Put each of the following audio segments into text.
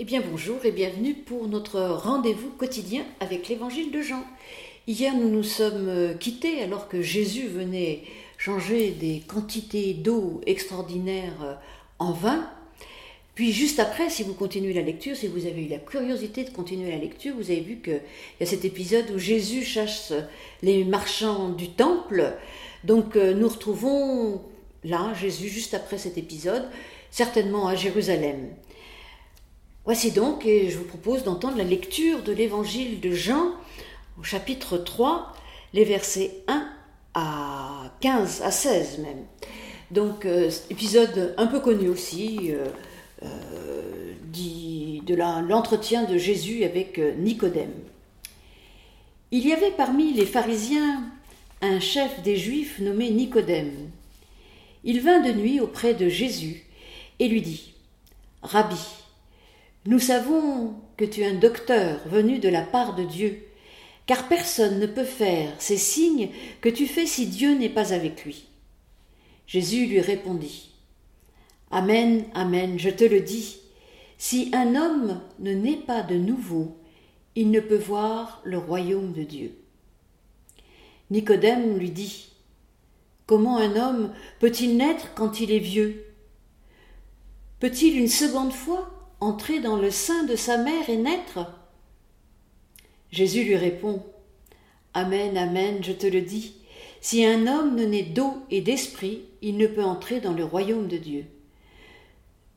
Eh bien bonjour et bienvenue pour notre rendez-vous quotidien avec l'évangile de Jean. Hier nous nous sommes euh, quittés alors que Jésus venait changer des quantités d'eau extraordinaires euh, en vin. Puis juste après, si vous continuez la lecture, si vous avez eu la curiosité de continuer la lecture, vous avez vu qu'il y a cet épisode où Jésus chasse les marchands du temple. Donc euh, nous retrouvons là Jésus juste après cet épisode, certainement à Jérusalem. Voici donc, et je vous propose d'entendre la lecture de l'évangile de Jean au chapitre 3, les versets 1 à 15, à 16 même. Donc, euh, épisode un peu connu aussi, euh, euh, dit, de l'entretien de Jésus avec Nicodème. Il y avait parmi les pharisiens un chef des Juifs nommé Nicodème. Il vint de nuit auprès de Jésus et lui dit Rabbi, nous savons que tu es un docteur venu de la part de Dieu, car personne ne peut faire ces signes que tu fais si Dieu n'est pas avec lui. Jésus lui répondit. Amen, Amen, je te le dis, si un homme ne naît pas de nouveau, il ne peut voir le royaume de Dieu. Nicodème lui dit. Comment un homme peut-il naître quand il est vieux? Peut-il une seconde fois entrer dans le sein de sa mère et naître Jésus lui répond Amen, Amen, je te le dis, si un homme ne naît d'eau et d'esprit, il ne peut entrer dans le royaume de Dieu.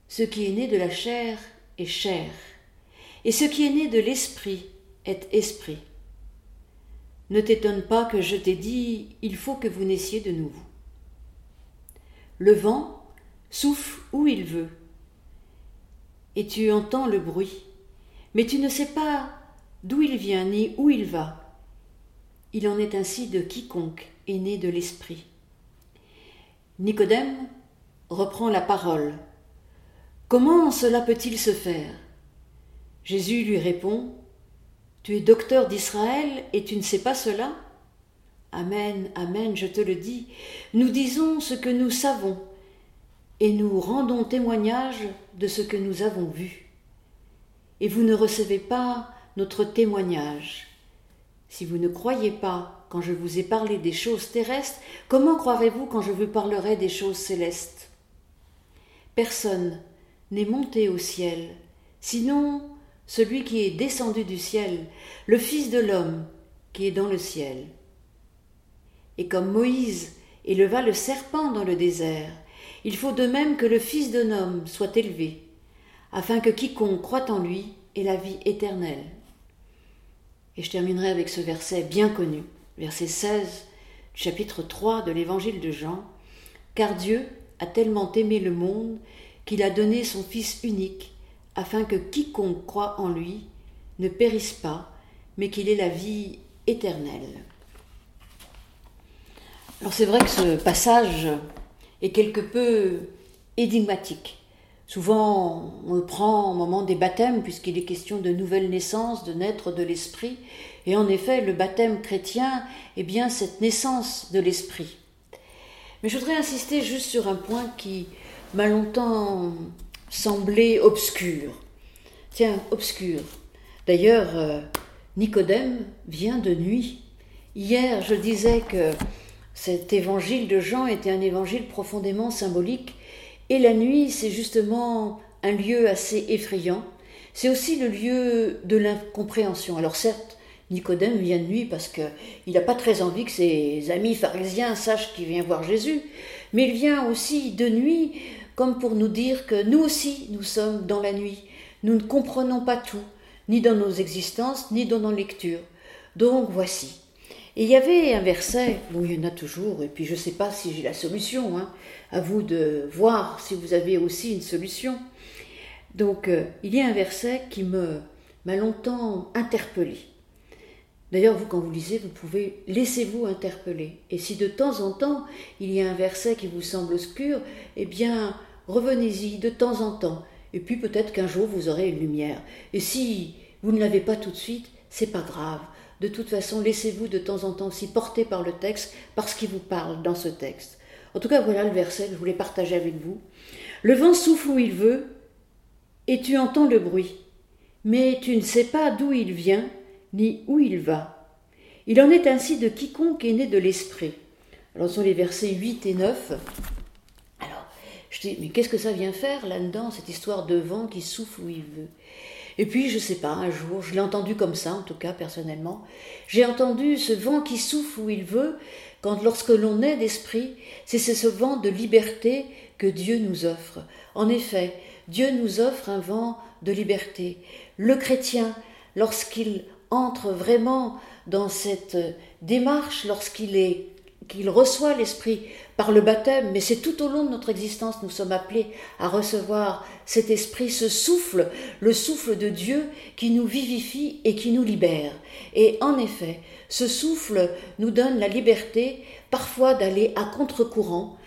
Ce qui est né de la chair est chair, et ce qui est né de l'esprit est esprit. Ne t'étonne pas que je t'ai dit Il faut que vous naissiez de nouveau. Le vent souffle où il veut et tu entends le bruit, mais tu ne sais pas d'où il vient ni où il va. Il en est ainsi de quiconque est né de l'Esprit. Nicodème reprend la parole. Comment cela peut-il se faire? Jésus lui répond Tu es docteur d'Israël et tu ne sais pas cela Amen, Amen, je te le dis, nous disons ce que nous savons et nous rendons témoignage de ce que nous avons vu. Et vous ne recevez pas notre témoignage. Si vous ne croyez pas quand je vous ai parlé des choses terrestres, comment croirez-vous quand je vous parlerai des choses célestes? Personne n'est monté au ciel, sinon celui qui est descendu du ciel, le Fils de l'homme qui est dans le ciel. Et comme Moïse éleva le serpent dans le désert, il faut de même que le Fils d'un homme soit élevé, afin que quiconque croit en lui ait la vie éternelle. Et je terminerai avec ce verset bien connu, verset 16 du chapitre 3 de l'évangile de Jean. Car Dieu a tellement aimé le monde qu'il a donné son Fils unique, afin que quiconque croit en lui ne périsse pas, mais qu'il ait la vie éternelle. Alors c'est vrai que ce passage est quelque peu énigmatique. Souvent, on le prend au moment des baptêmes, puisqu'il est question de nouvelle naissance, de naître de l'esprit. Et en effet, le baptême chrétien est bien cette naissance de l'esprit. Mais je voudrais insister juste sur un point qui m'a longtemps semblé obscur. Tiens, obscur. D'ailleurs, euh, Nicodème vient de nuit. Hier, je disais que cet évangile de Jean était un évangile profondément symbolique, et la nuit, c'est justement un lieu assez effrayant. C'est aussi le lieu de l'incompréhension. Alors certes, Nicodème vient de nuit parce qu'il n'a pas très envie que ses amis pharisiens sachent qu'il vient voir Jésus, mais il vient aussi de nuit comme pour nous dire que nous aussi, nous sommes dans la nuit. Nous ne comprenons pas tout, ni dans nos existences, ni dans nos lectures. Donc voici, et il y avait un verset, bon, il y en a toujours, et puis je ne sais pas si j'ai la solution, hein, à vous de voir si vous avez aussi une solution. Donc, euh, il y a un verset qui me m'a longtemps interpellé. D'ailleurs, vous, quand vous lisez, vous pouvez laissez-vous interpeller. Et si de temps en temps, il y a un verset qui vous semble obscur, eh bien, revenez-y de temps en temps. Et puis peut-être qu'un jour, vous aurez une lumière. Et si vous ne l'avez pas tout de suite, c'est pas grave. De toute façon, laissez-vous de temps en temps aussi porter par le texte, parce qu'il vous parle dans ce texte. En tout cas, voilà le verset que je voulais partager avec vous. Le vent souffle où il veut, et tu entends le bruit, mais tu ne sais pas d'où il vient, ni où il va. Il en est ainsi de quiconque est né de l'Esprit. Alors, ce sont les versets 8 et 9. Alors, je dis, mais qu'est-ce que ça vient faire là-dedans, cette histoire de vent qui souffle où il veut? Et puis, je sais pas, un jour, je l'ai entendu comme ça, en tout cas, personnellement. J'ai entendu ce vent qui souffle où il veut, quand lorsque l'on est d'esprit, c'est ce vent de liberté que Dieu nous offre. En effet, Dieu nous offre un vent de liberté. Le chrétien, lorsqu'il entre vraiment dans cette démarche, lorsqu'il est qu'il reçoit l'Esprit par le baptême, mais c'est tout au long de notre existence, nous sommes appelés à recevoir cet Esprit, ce souffle, le souffle de Dieu qui nous vivifie et qui nous libère. Et en effet, ce souffle nous donne la liberté parfois d'aller à contre-courant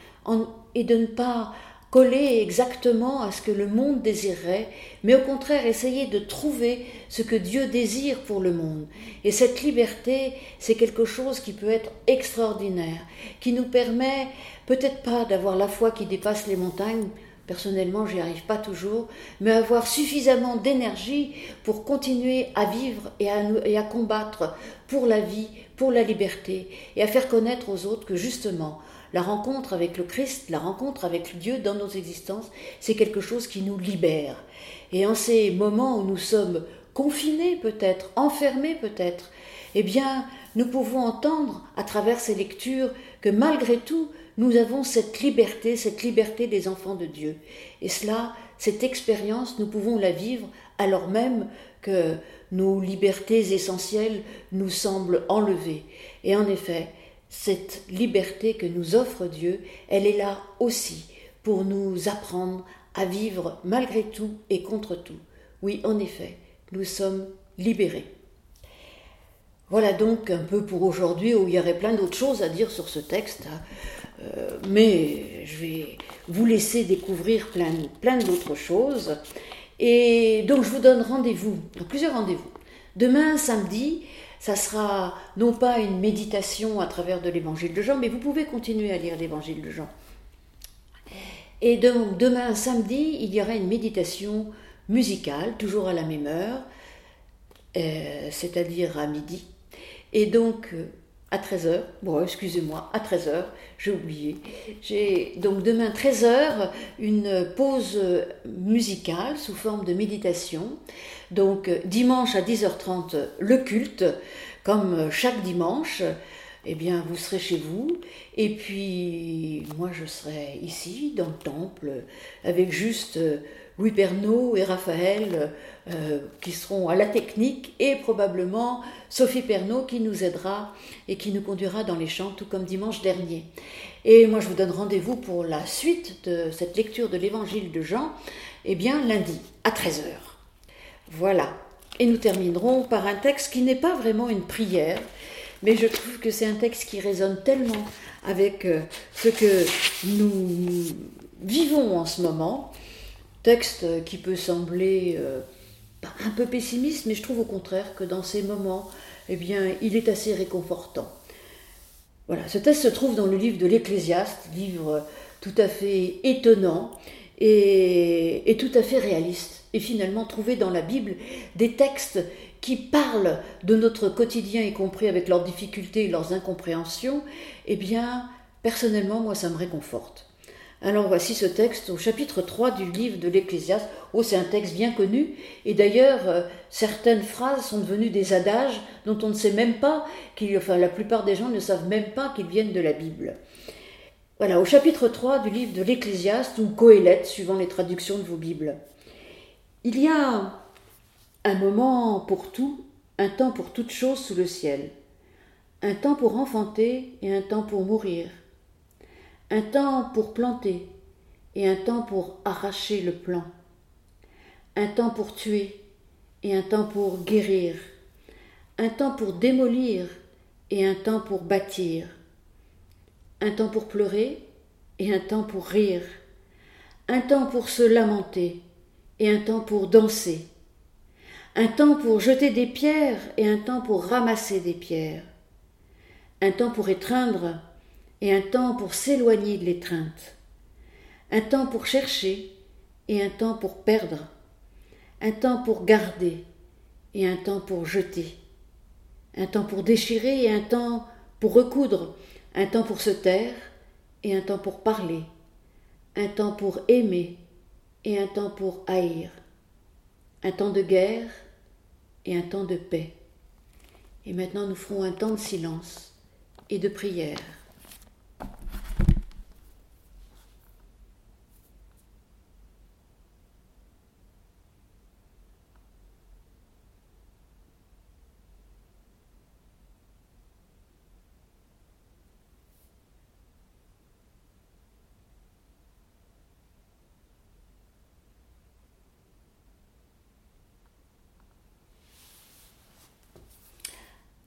et de ne pas coller exactement à ce que le monde désirerait, mais au contraire essayer de trouver ce que Dieu désire pour le monde. Et cette liberté, c'est quelque chose qui peut être extraordinaire, qui nous permet peut-être pas d'avoir la foi qui dépasse les montagnes, personnellement j'y arrive pas toujours, mais avoir suffisamment d'énergie pour continuer à vivre et à, et à combattre pour la vie, pour la liberté, et à faire connaître aux autres que justement, la rencontre avec le Christ, la rencontre avec Dieu dans nos existences, c'est quelque chose qui nous libère. Et en ces moments où nous sommes confinés peut-être, enfermés peut-être, eh bien, nous pouvons entendre à travers ces lectures que malgré tout, nous avons cette liberté, cette liberté des enfants de Dieu. Et cela, cette expérience, nous pouvons la vivre alors même que nos libertés essentielles nous semblent enlevées. Et en effet, cette liberté que nous offre Dieu, elle est là aussi pour nous apprendre à vivre malgré tout et contre tout. Oui, en effet, nous sommes libérés. Voilà donc un peu pour aujourd'hui où il y aurait plein d'autres choses à dire sur ce texte, hein. euh, mais je vais vous laisser découvrir plein, plein d'autres choses. Et donc je vous donne rendez-vous, plusieurs rendez-vous. Demain, samedi, ça sera non pas une méditation à travers de l'évangile de Jean, mais vous pouvez continuer à lire l'évangile de Jean. Et donc demain samedi, il y aura une méditation musicale, toujours à la même heure, euh, c'est-à-dire à midi. Et donc euh, à 13h, bon excusez-moi, à 13h, j'ai oublié. J'ai donc demain 13h une pause musicale sous forme de méditation. Donc dimanche à 10h30, le culte, comme chaque dimanche, eh bien vous serez chez vous, et puis moi je serai ici dans le temple avec juste Louis Pernaud et Raphaël euh, qui seront à la technique et probablement Sophie Pernaud qui nous aidera et qui nous conduira dans les chants tout comme dimanche dernier. Et moi je vous donne rendez-vous pour la suite de cette lecture de l'évangile de Jean, eh bien lundi à 13h. Voilà. Et nous terminerons par un texte qui n'est pas vraiment une prière, mais je trouve que c'est un texte qui résonne tellement avec euh, ce que nous vivons en ce moment. Texte qui peut sembler euh, un peu pessimiste, mais je trouve au contraire que dans ces moments, eh bien, il est assez réconfortant. Voilà, ce texte se trouve dans le livre de l'Ecclésiaste, livre tout à fait étonnant et tout à fait réaliste et finalement trouver dans la Bible des textes qui parlent de notre quotidien, y compris avec leurs difficultés et leurs incompréhensions, eh bien, personnellement, moi, ça me réconforte. Alors voici ce texte au chapitre 3 du livre de l'Ecclésiaste. Oh, c'est un texte bien connu, et d'ailleurs, euh, certaines phrases sont devenues des adages dont on ne sait même pas, enfin la plupart des gens ne savent même pas qu'ils viennent de la Bible. Voilà, au chapitre 3 du livre de l'Ecclésiaste, ou Coëlette, suivant les traductions de vos Bibles. Il y a un moment pour tout, un temps pour toute chose sous le ciel, un temps pour enfanter et un temps pour mourir, un temps pour planter et un temps pour arracher le plan, un temps pour tuer et un temps pour guérir, un temps pour démolir et un temps pour bâtir, un temps pour pleurer et un temps pour rire, un temps pour se lamenter et un temps pour danser, un temps pour jeter des pierres et un temps pour ramasser des pierres, un temps pour étreindre et un temps pour s'éloigner de l'étreinte, un temps pour chercher et un temps pour perdre, un temps pour garder et un temps pour jeter, un temps pour déchirer et un temps pour recoudre, un temps pour se taire et un temps pour parler, un temps pour aimer et un temps pour haïr, un temps de guerre et un temps de paix. Et maintenant nous ferons un temps de silence et de prière.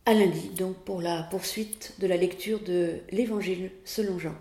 À lundi, donc pour la poursuite de la lecture de l'Évangile selon Jean.